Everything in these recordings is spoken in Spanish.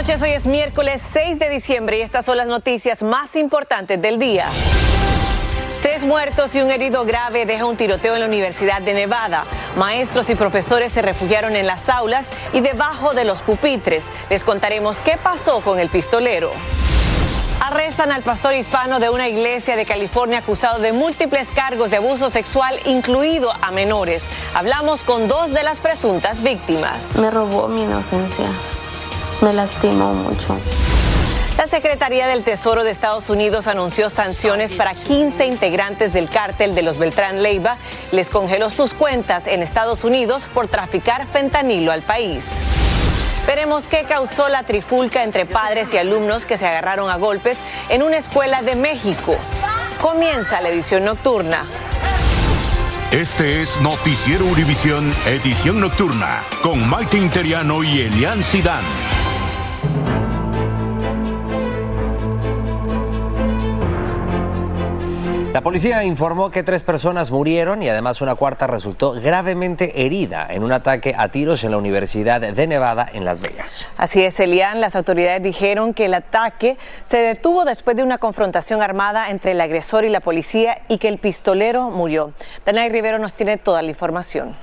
Hoy es miércoles 6 de diciembre y estas son las noticias más importantes del día. Tres muertos y un herido grave deja un tiroteo en la Universidad de Nevada. Maestros y profesores se refugiaron en las aulas y debajo de los pupitres. Les contaremos qué pasó con el pistolero. Arrestan al pastor hispano de una iglesia de California acusado de múltiples cargos de abuso sexual, incluido a menores. Hablamos con dos de las presuntas víctimas. Me robó mi inocencia. Me lastimó mucho. La Secretaría del Tesoro de Estados Unidos anunció sanciones para 15 integrantes del cártel de los Beltrán Leiva. Les congeló sus cuentas en Estados Unidos por traficar fentanilo al país. Veremos qué causó la trifulca entre padres y alumnos que se agarraron a golpes en una escuela de México. Comienza la edición nocturna. Este es Noticiero Univisión, edición nocturna, con Maite Interiano y Elian Sidán. La policía informó que tres personas murieron y además una cuarta resultó gravemente herida en un ataque a tiros en la Universidad de Nevada en Las Vegas. Así es, Elian. Las autoridades dijeron que el ataque se detuvo después de una confrontación armada entre el agresor y la policía y que el pistolero murió. Danay Rivero nos tiene toda la información.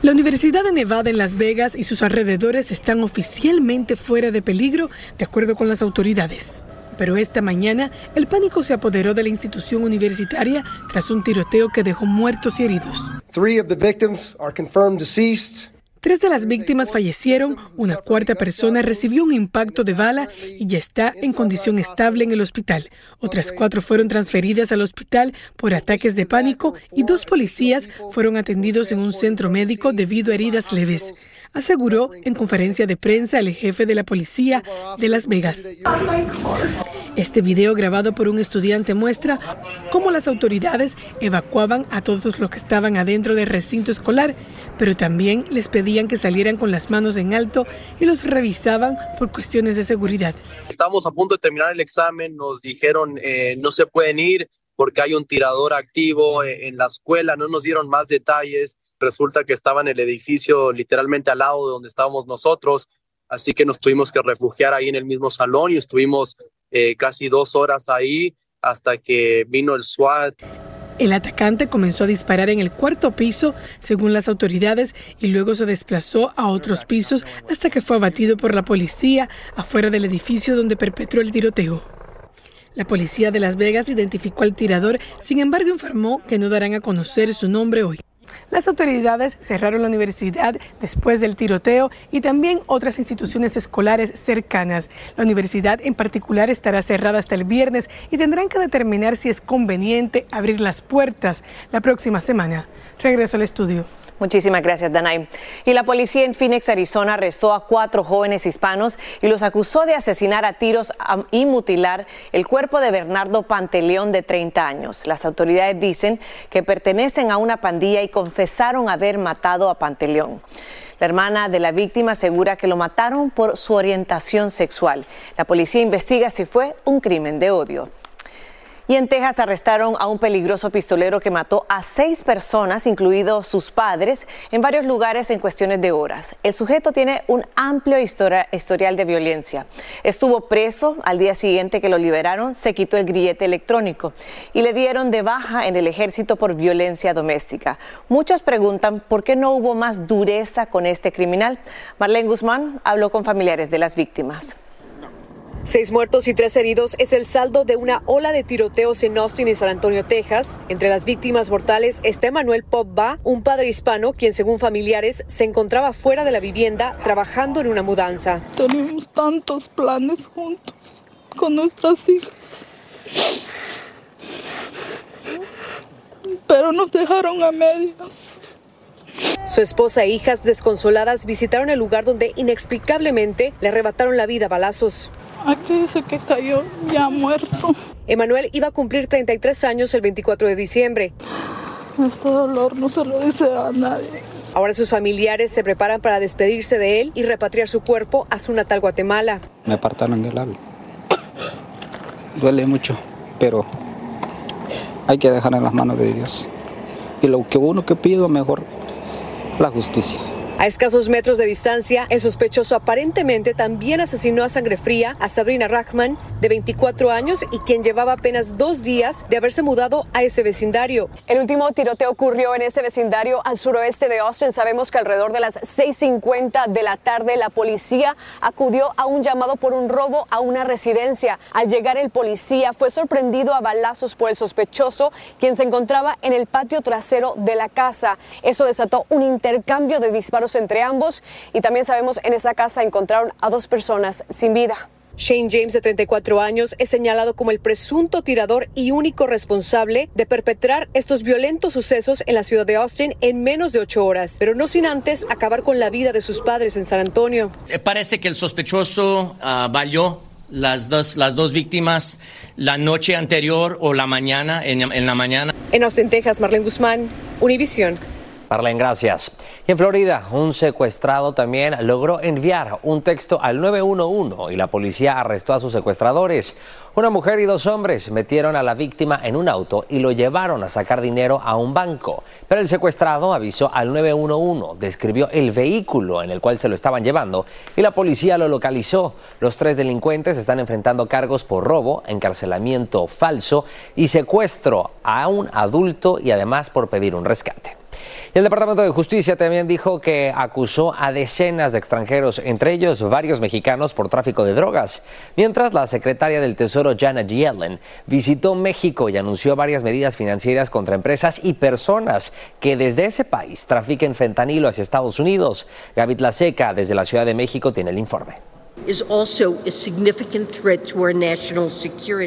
La Universidad de Nevada en Las Vegas y sus alrededores están oficialmente fuera de peligro, de acuerdo con las autoridades. Pero esta mañana el pánico se apoderó de la institución universitaria tras un tiroteo que dejó muertos y heridos. Three of the victims are confirmed deceased. Tres de las víctimas fallecieron, una cuarta persona recibió un impacto de bala y ya está en condición estable en el hospital. Otras cuatro fueron transferidas al hospital por ataques de pánico y dos policías fueron atendidos en un centro médico debido a heridas leves, aseguró en conferencia de prensa el jefe de la policía de Las Vegas. Este video grabado por un estudiante muestra cómo las autoridades evacuaban a todos los que estaban adentro del recinto escolar, pero también les pedían que salieran con las manos en alto y los revisaban por cuestiones de seguridad. Estamos a punto de terminar el examen, nos dijeron eh, no se pueden ir porque hay un tirador activo eh, en la escuela, no nos dieron más detalles, resulta que estaba en el edificio literalmente al lado de donde estábamos nosotros, así que nos tuvimos que refugiar ahí en el mismo salón y estuvimos eh, casi dos horas ahí hasta que vino el SWAT. El atacante comenzó a disparar en el cuarto piso, según las autoridades, y luego se desplazó a otros pisos hasta que fue abatido por la policía afuera del edificio donde perpetró el tiroteo. La policía de Las Vegas identificó al tirador, sin embargo informó que no darán a conocer su nombre hoy. Las autoridades cerraron la universidad después del tiroteo y también otras instituciones escolares cercanas. La universidad en particular estará cerrada hasta el viernes y tendrán que determinar si es conveniente abrir las puertas la próxima semana. Regreso al estudio. Muchísimas gracias, Danay. Y la policía en Phoenix, Arizona, arrestó a cuatro jóvenes hispanos y los acusó de asesinar a tiros y mutilar el cuerpo de Bernardo Panteleón, de 30 años. Las autoridades dicen que pertenecen a una pandilla y confesaron haber matado a Panteleón. La hermana de la víctima asegura que lo mataron por su orientación sexual. La policía investiga si fue un crimen de odio. Y en Texas arrestaron a un peligroso pistolero que mató a seis personas, incluidos sus padres, en varios lugares en cuestiones de horas. El sujeto tiene un amplio historial de violencia. Estuvo preso al día siguiente que lo liberaron, se quitó el grillete electrónico y le dieron de baja en el ejército por violencia doméstica. Muchos preguntan por qué no hubo más dureza con este criminal. Marlene Guzmán habló con familiares de las víctimas. Seis muertos y tres heridos es el saldo de una ola de tiroteos en Austin y San Antonio, Texas. Entre las víctimas mortales está Emanuel Popba, un padre hispano quien, según familiares, se encontraba fuera de la vivienda trabajando en una mudanza. Tenemos tantos planes juntos con nuestras hijas. Pero nos dejaron a medias. Su esposa e hijas desconsoladas visitaron el lugar donde inexplicablemente le arrebataron la vida a balazos. Aquí dice que cayó ya muerto. Emanuel iba a cumplir 33 años el 24 de diciembre. Este dolor no se lo dice a nadie. Ahora sus familiares se preparan para despedirse de él y repatriar su cuerpo a su natal Guatemala. Me apartaron el alma. Duele mucho, pero hay que dejar en las manos de Dios. Y lo que uno que pido mejor la justicia. A escasos metros de distancia, el sospechoso aparentemente también asesinó a sangre fría a Sabrina Rachman, de 24 años y quien llevaba apenas dos días de haberse mudado a ese vecindario. El último tiroteo ocurrió en ese vecindario al suroeste de Austin. Sabemos que alrededor de las 6.50 de la tarde la policía acudió a un llamado por un robo a una residencia. Al llegar el policía fue sorprendido a balazos por el sospechoso, quien se encontraba en el patio trasero de la casa. Eso desató un intercambio de disparos entre ambos y también sabemos en esa casa encontraron a dos personas sin vida. Shane James, de 34 años, es señalado como el presunto tirador y único responsable de perpetrar estos violentos sucesos en la ciudad de Austin en menos de ocho horas, pero no sin antes acabar con la vida de sus padres en San Antonio. Eh, parece que el sospechoso uh, valió las dos, las dos víctimas la noche anterior o la mañana, en, en la mañana. En Austin, Texas, Marlene Guzmán, Univision. Marlene, gracias. Y en Florida, un secuestrado también logró enviar un texto al 911 y la policía arrestó a sus secuestradores. Una mujer y dos hombres metieron a la víctima en un auto y lo llevaron a sacar dinero a un banco. Pero el secuestrado avisó al 911, describió el vehículo en el cual se lo estaban llevando y la policía lo localizó. Los tres delincuentes están enfrentando cargos por robo, encarcelamiento falso y secuestro a un adulto y además por pedir un rescate. El Departamento de Justicia también dijo que acusó a decenas de extranjeros, entre ellos varios mexicanos, por tráfico de drogas. Mientras la secretaria del Tesoro, Janet Yellen, visitó México y anunció varias medidas financieras contra empresas y personas que desde ese país trafiquen fentanilo hacia Estados Unidos. Gaby Laseca, desde la Ciudad de México, tiene el informe.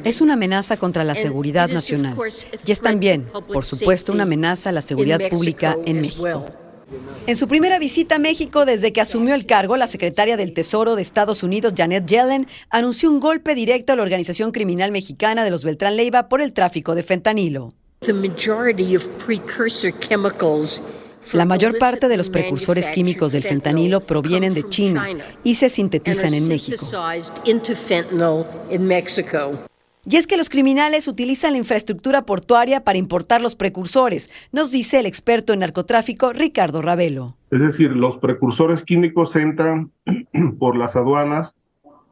Es una amenaza contra la seguridad nacional y es también, por supuesto, una amenaza a la seguridad pública en México. En su primera visita a México desde que asumió el cargo, la secretaria del Tesoro de Estados Unidos, Janet Yellen, anunció un golpe directo a la organización criminal mexicana de los Beltrán Leiva por el tráfico de fentanilo. La mayor parte de los precursores químicos del fentanilo provienen de China y se sintetizan en México. Y es que los criminales utilizan la infraestructura portuaria para importar los precursores, nos dice el experto en narcotráfico Ricardo Ravelo. Es decir, los precursores químicos entran por las aduanas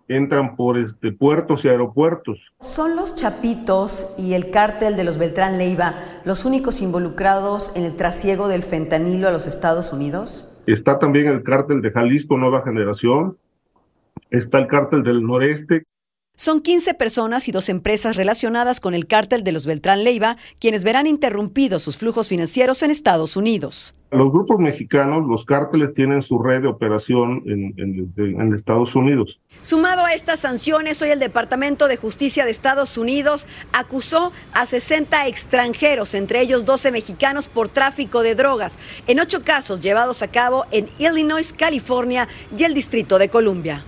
entran por este, puertos y aeropuertos. ¿Son los Chapitos y el cártel de los Beltrán Leiva los únicos involucrados en el trasiego del fentanilo a los Estados Unidos? Está también el cártel de Jalisco Nueva Generación, está el cártel del Noreste. Son 15 personas y dos empresas relacionadas con el cártel de los Beltrán Leiva, quienes verán interrumpidos sus flujos financieros en Estados Unidos. Los grupos mexicanos, los cárteles tienen su red de operación en, Estados Unidos. Sumado a estas sanciones, hoy el Departamento de Justicia de Estados Unidos acusó a 60 extranjeros, entre ellos 12 mexicanos, por tráfico de drogas, en ocho casos llevados a cabo en Illinois, California y el Distrito de Columbia.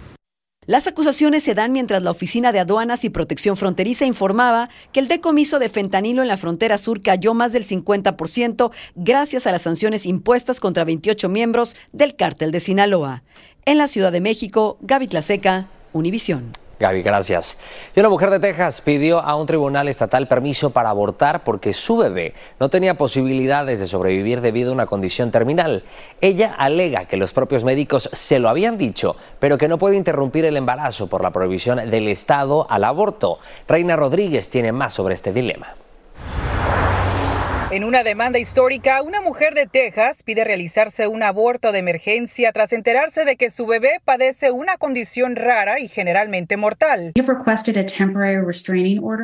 Las acusaciones se dan mientras la Oficina de Aduanas y Protección Fronteriza informaba que el decomiso de fentanilo en la frontera sur cayó más del 50% gracias a las sanciones impuestas contra 28 miembros del cártel de Sinaloa. En la Ciudad de México, Gaby Tlaseca, Univisión. Gaby, gracias. Y una mujer de Texas pidió a un tribunal estatal permiso para abortar porque su bebé no tenía posibilidades de sobrevivir debido a una condición terminal. Ella alega que los propios médicos se lo habían dicho, pero que no puede interrumpir el embarazo por la prohibición del Estado al aborto. Reina Rodríguez tiene más sobre este dilema. En una demanda histórica, una mujer de Texas pide realizarse un aborto de emergencia tras enterarse de que su bebé padece una condición rara y generalmente mortal.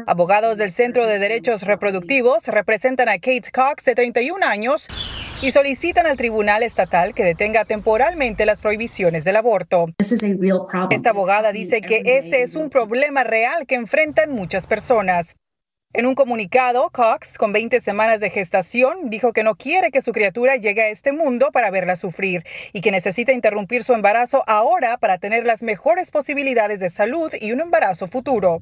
Abogados del Centro de Derechos Reproductivos representan a Kate Cox, de 31 años, y solicitan al Tribunal Estatal que detenga temporalmente las prohibiciones del aborto. Esta abogada dice que ese es un problema real que enfrentan muchas personas. En un comunicado, Cox, con 20 semanas de gestación, dijo que no quiere que su criatura llegue a este mundo para verla sufrir y que necesita interrumpir su embarazo ahora para tener las mejores posibilidades de salud y un embarazo futuro.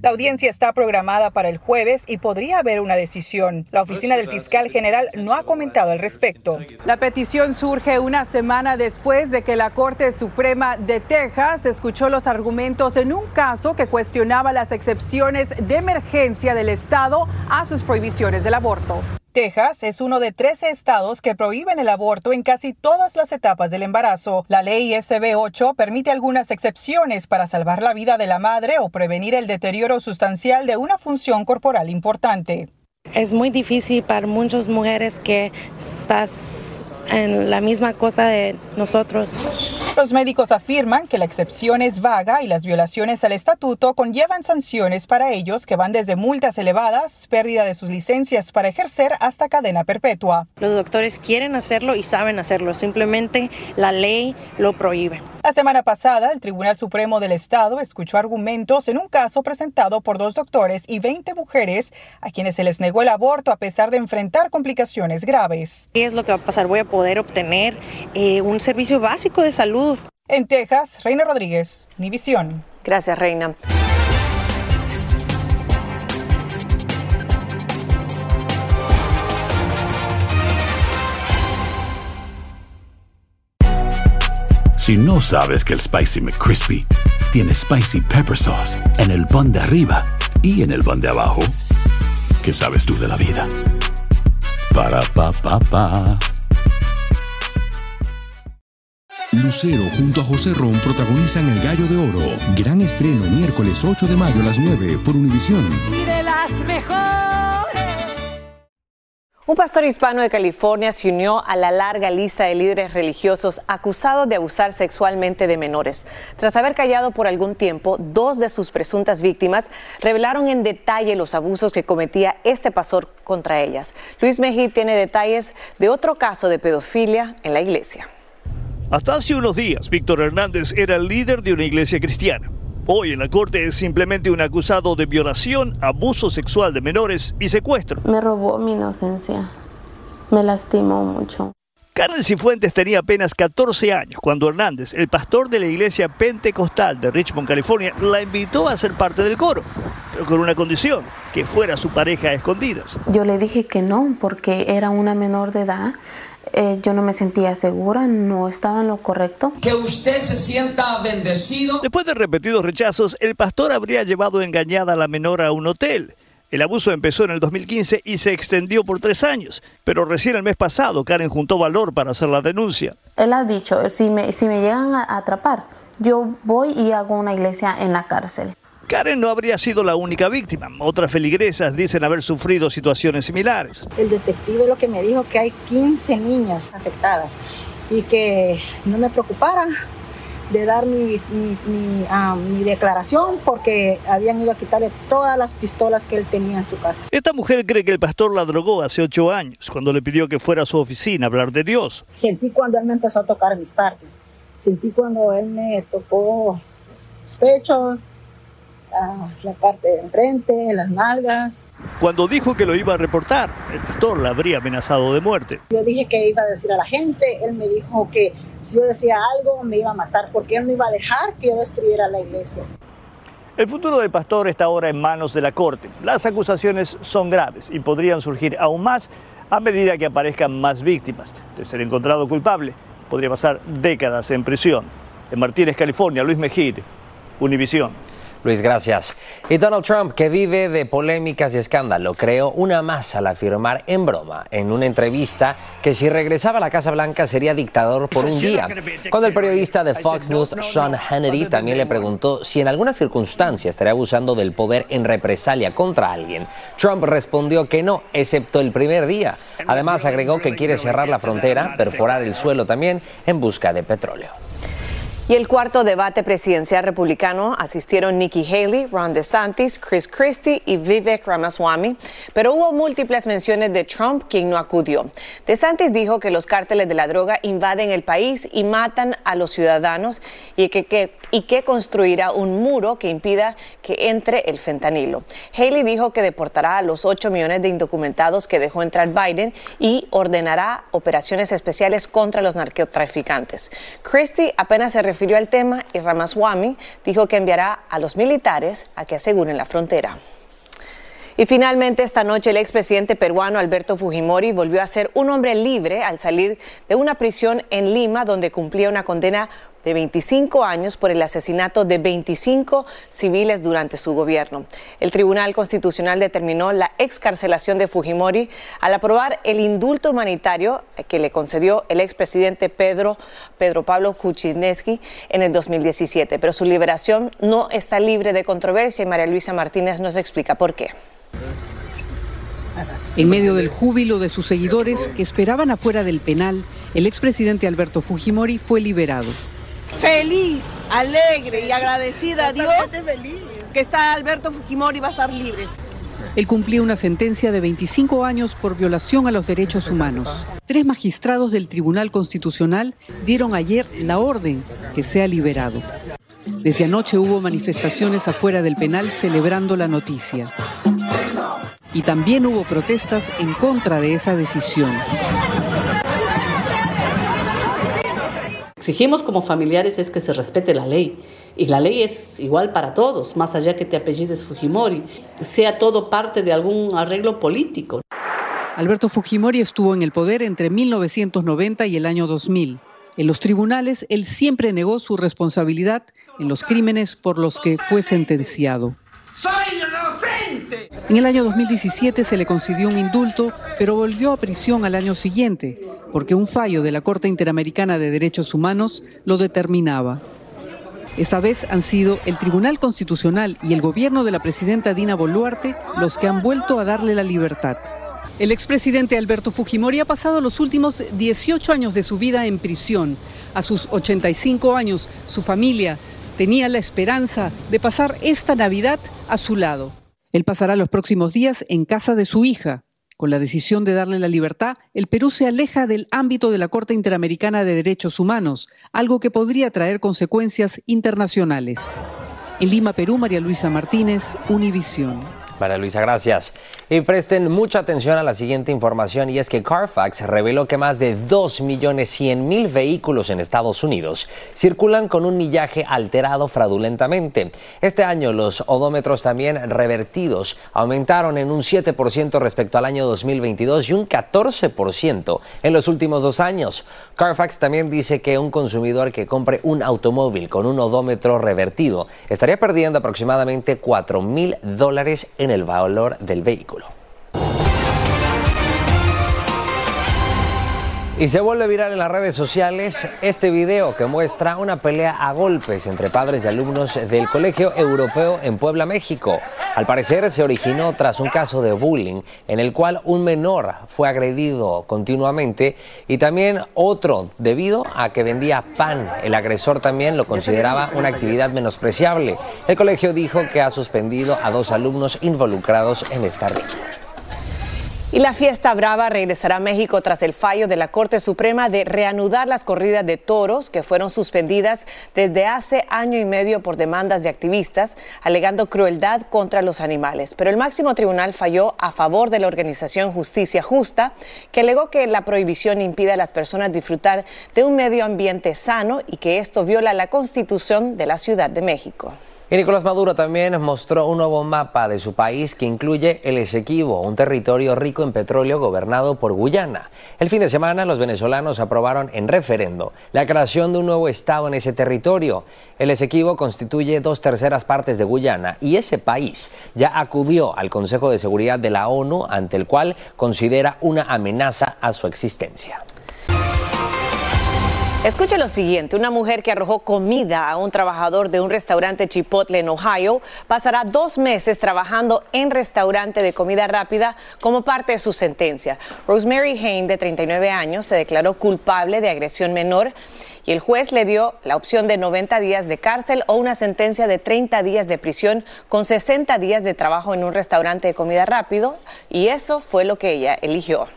La audiencia está programada para el jueves y podría haber una decisión. La oficina del fiscal general no ha comentado al respecto. La petición surge una semana después de que la Corte Suprema de Texas escuchó los argumentos en un caso que cuestionaba las excepciones de emergencia del Estado a sus prohibiciones del aborto. Texas es uno de 13 estados que prohíben el aborto en casi todas las etapas del embarazo. La ley SB 8 permite algunas excepciones para salvar la vida de la madre o prevenir el deterioro sustancial de una función corporal importante. Es muy difícil para muchas mujeres que estás en la misma cosa de nosotros. Los médicos afirman que la excepción es vaga y las violaciones al estatuto conllevan sanciones para ellos que van desde multas elevadas, pérdida de sus licencias para ejercer hasta cadena perpetua. Los doctores quieren hacerlo y saben hacerlo, simplemente la ley lo prohíbe. La semana pasada, el Tribunal Supremo del Estado escuchó argumentos en un caso presentado por dos doctores y 20 mujeres a quienes se les negó el aborto a pesar de enfrentar complicaciones graves. ¿Qué es lo que va a pasar? Voy a poder obtener eh, un servicio básico de salud. En Texas, Reina Rodríguez, Univisión. Gracias, Reina. Si no sabes que el Spicy McCrispy tiene Spicy Pepper Sauce en el pan de arriba y en el pan de abajo, ¿qué sabes tú de la vida? Para, pa, pa, pa. Lucero junto a José Ron protagonizan El Gallo de Oro. Gran estreno miércoles 8 de mayo a las 9 por Univisión. Y de las mejores. Un pastor hispano de California se unió a la larga lista de líderes religiosos acusados de abusar sexualmente de menores. Tras haber callado por algún tiempo, dos de sus presuntas víctimas revelaron en detalle los abusos que cometía este pastor contra ellas. Luis Mejía tiene detalles de otro caso de pedofilia en la iglesia. Hasta hace unos días, Víctor Hernández era el líder de una iglesia cristiana. Hoy en la corte es simplemente un acusado de violación, abuso sexual de menores y secuestro. Me robó mi inocencia. Me lastimó mucho. Karen Cifuentes tenía apenas 14 años cuando Hernández, el pastor de la iglesia pentecostal de Richmond, California, la invitó a ser parte del coro, pero con una condición, que fuera su pareja a escondidas. Yo le dije que no, porque era una menor de edad. Eh, yo no me sentía segura, no estaba en lo correcto. Que usted se sienta bendecido. Después de repetidos rechazos, el pastor habría llevado engañada a la menor a un hotel. El abuso empezó en el 2015 y se extendió por tres años, pero recién el mes pasado Karen juntó valor para hacer la denuncia. Él ha dicho, si me, si me llegan a atrapar, yo voy y hago una iglesia en la cárcel. Karen no habría sido la única víctima. Otras feligresas dicen haber sufrido situaciones similares. El detective lo que me dijo que hay 15 niñas afectadas y que no me preocupara de dar mi, mi, mi, ah, mi declaración porque habían ido a quitarle todas las pistolas que él tenía en su casa. Esta mujer cree que el pastor la drogó hace ocho años, cuando le pidió que fuera a su oficina a hablar de Dios. Sentí cuando él me empezó a tocar mis partes. Sentí cuando él me tocó los pechos, la, la parte de enfrente, las nalgas. Cuando dijo que lo iba a reportar, el pastor la habría amenazado de muerte. Yo dije que iba a decir a la gente, él me dijo que Si yo decía algo, me iba a matar, porque él no iba a dejar que yo destruyera la iglesia. El futuro del pastor está ahora en manos de la Corte. Las acusaciones son graves y podrían surgir aún más a medida que aparezcan más víctimas. De ser encontrado culpable, podría pasar décadas en prisión. En Martínez, California, Luis Mejide, Univisión. Luis, gracias. Y Donald Trump, que vive de polémicas y escándalo, creó una más al afirmar en broma en una entrevista que si regresaba a la Casa Blanca sería dictador por un día. Cuando el periodista de Fox News, Sean Hannity, también le preguntó si en alguna circunstancia estaría abusando del poder en represalia contra alguien, Trump respondió que no, excepto el primer día. Además, agregó que quiere cerrar la frontera, perforar el suelo también en busca de petróleo. Y el cuarto debate presidencial republicano asistieron Nikki Haley, Ron DeSantis, Chris Christie y Vivek Ramaswamy, pero hubo múltiples menciones de Trump, quien no acudió. DeSantis dijo que los cárteles de la droga invaden el país y matan a los ciudadanos y que, construirá un muro que impida que entre el fentanilo. Haley dijo que deportará a los 8 millones de indocumentados que dejó entrar Biden y ordenará operaciones especiales contra los narcotraficantes. Christie apenas se refirió al tema y Ramaswamy dijo que enviará a los militares a que aseguren la frontera. Y finalmente esta noche el expresidente peruano Alberto Fujimori volvió a ser un hombre libre al salir de una prisión en Lima donde cumplía una condena de 25 años por el asesinato de 25 civiles durante su gobierno. El Tribunal Constitucional determinó la excarcelación de Fujimori al aprobar el indulto humanitario que le concedió el expresidente Pedro, Pedro Pablo Kuczynski en el 2017. Pero su liberación no está libre de controversia y María Luisa Martínez nos explica por qué. En medio del júbilo de sus seguidores que esperaban afuera del penal, el expresidente Alberto Fujimori fue liberado. Feliz, alegre y agradecida a Dios que está Alberto Fujimori va a estar libre. Él cumplía una sentencia de 25 años por violación a los derechos humanos. Tres magistrados del Tribunal Constitucional dieron ayer la orden que sea liberado. Desde anoche hubo manifestaciones afuera del penal celebrando la noticia. Y también hubo protestas en contra de esa decisión. Exigimos como familiares es que se respete la ley. Y la ley es igual para todos, más allá que te apellides Fujimori, sea todo parte de algún arreglo político. Alberto Fujimori estuvo en el poder entre 1990 y el año 2000. En los tribunales, él siempre negó su responsabilidad en los crímenes por los que fue sentenciado. ¡Soy En el año 2017 se le concedió un indulto, pero volvió a prisión al año siguiente, porque un fallo de la Corte Interamericana de Derechos Humanos lo determinaba. Esta vez han sido el Tribunal Constitucional y el gobierno de la presidenta Dina Boluarte los que han vuelto a darle la libertad. El expresidente Alberto Fujimori ha pasado los últimos 18 años de su vida en prisión. A sus 85 años, su familia tenía la esperanza de pasar esta Navidad a su lado. Él pasará los próximos días en casa de su hija. Con la decisión de darle la libertad, el Perú se aleja del ámbito de la Corte Interamericana de Derechos Humanos, algo que podría traer consecuencias internacionales. En Lima, Perú, María Luisa Martínez, Univisión. María Luisa, gracias. Y presten mucha atención a la siguiente información y es que Carfax reveló que más de 2.100.000 vehículos en Estados Unidos circulan con un millaje alterado fraudulentamente. Este año los odómetros también revertidos aumentaron en un 7% respecto al año 2022 y un 14% en los últimos dos años. Carfax también dice que un consumidor que compre un automóvil con un odómetro revertido estaría perdiendo aproximadamente 4 mil dólares en el valor del vehículo. Y se vuelve viral en las redes sociales este video que muestra una pelea a golpes entre padres y alumnos del Colegio Europeo en Puebla, México. Al parecer se originó tras un caso de bullying en el cual un menor fue agredido continuamente y también otro debido a que vendía pan. El agresor también lo consideraba una actividad menospreciable. El colegio dijo que ha suspendido a dos alumnos involucrados en esta riña. Y la fiesta brava regresará a México tras el fallo de la Corte Suprema de reanudar las corridas de toros que fueron suspendidas desde hace año y medio por demandas de activistas alegando crueldad contra los animales. Pero el máximo tribunal falló a favor de la organización Justicia Justa, que alegó que la prohibición impide a las personas disfrutar de un medio ambiente sano y que esto viola la Constitución de la Ciudad de México. Y Nicolás Maduro también mostró un nuevo mapa de su país que incluye el Esequibo, un territorio rico en petróleo gobernado por Guyana. El fin de semana los venezolanos aprobaron en referendo la creación de un nuevo estado en ese territorio. El Esequibo constituye dos terceras partes de Guyana y ese país ya acudió al Consejo de Seguridad de la ONU ante el cual considera una amenaza a su existencia. Escuche lo siguiente, una mujer que arrojó comida a un trabajador de un restaurante Chipotle en Ohio pasará dos meses trabajando en restaurante de comida rápida como parte de su sentencia. Rosemary Hain, de 39 años, se declaró culpable de agresión menor y el juez le dio la opción de 90 días de cárcel o una sentencia de 30 días de prisión con 60 días de trabajo en un restaurante de comida rápido y eso fue lo que ella eligió.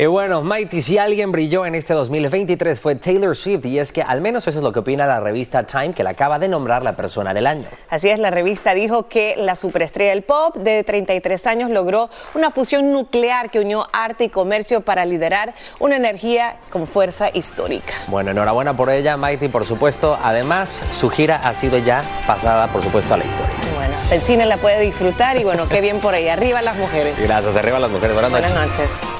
Y bueno, Mighty, si alguien brilló en este 2023 fue Taylor Swift y es que al menos eso es lo que opina la revista Time, que la acaba de nombrar la persona del año. Así es, la revista dijo que la superestrella del pop de 33 años logró una fusión nuclear que unió arte y comercio para liderar una energía con fuerza histórica. Bueno, enhorabuena por ella, Mighty, por supuesto. Además, su gira ha sido ya pasada, por supuesto, a la historia. Bueno, hasta el cine la puede disfrutar y bueno, qué bien por ahí. Arriba las mujeres. Gracias, arriba las mujeres. Buenas noches. Buenas noches.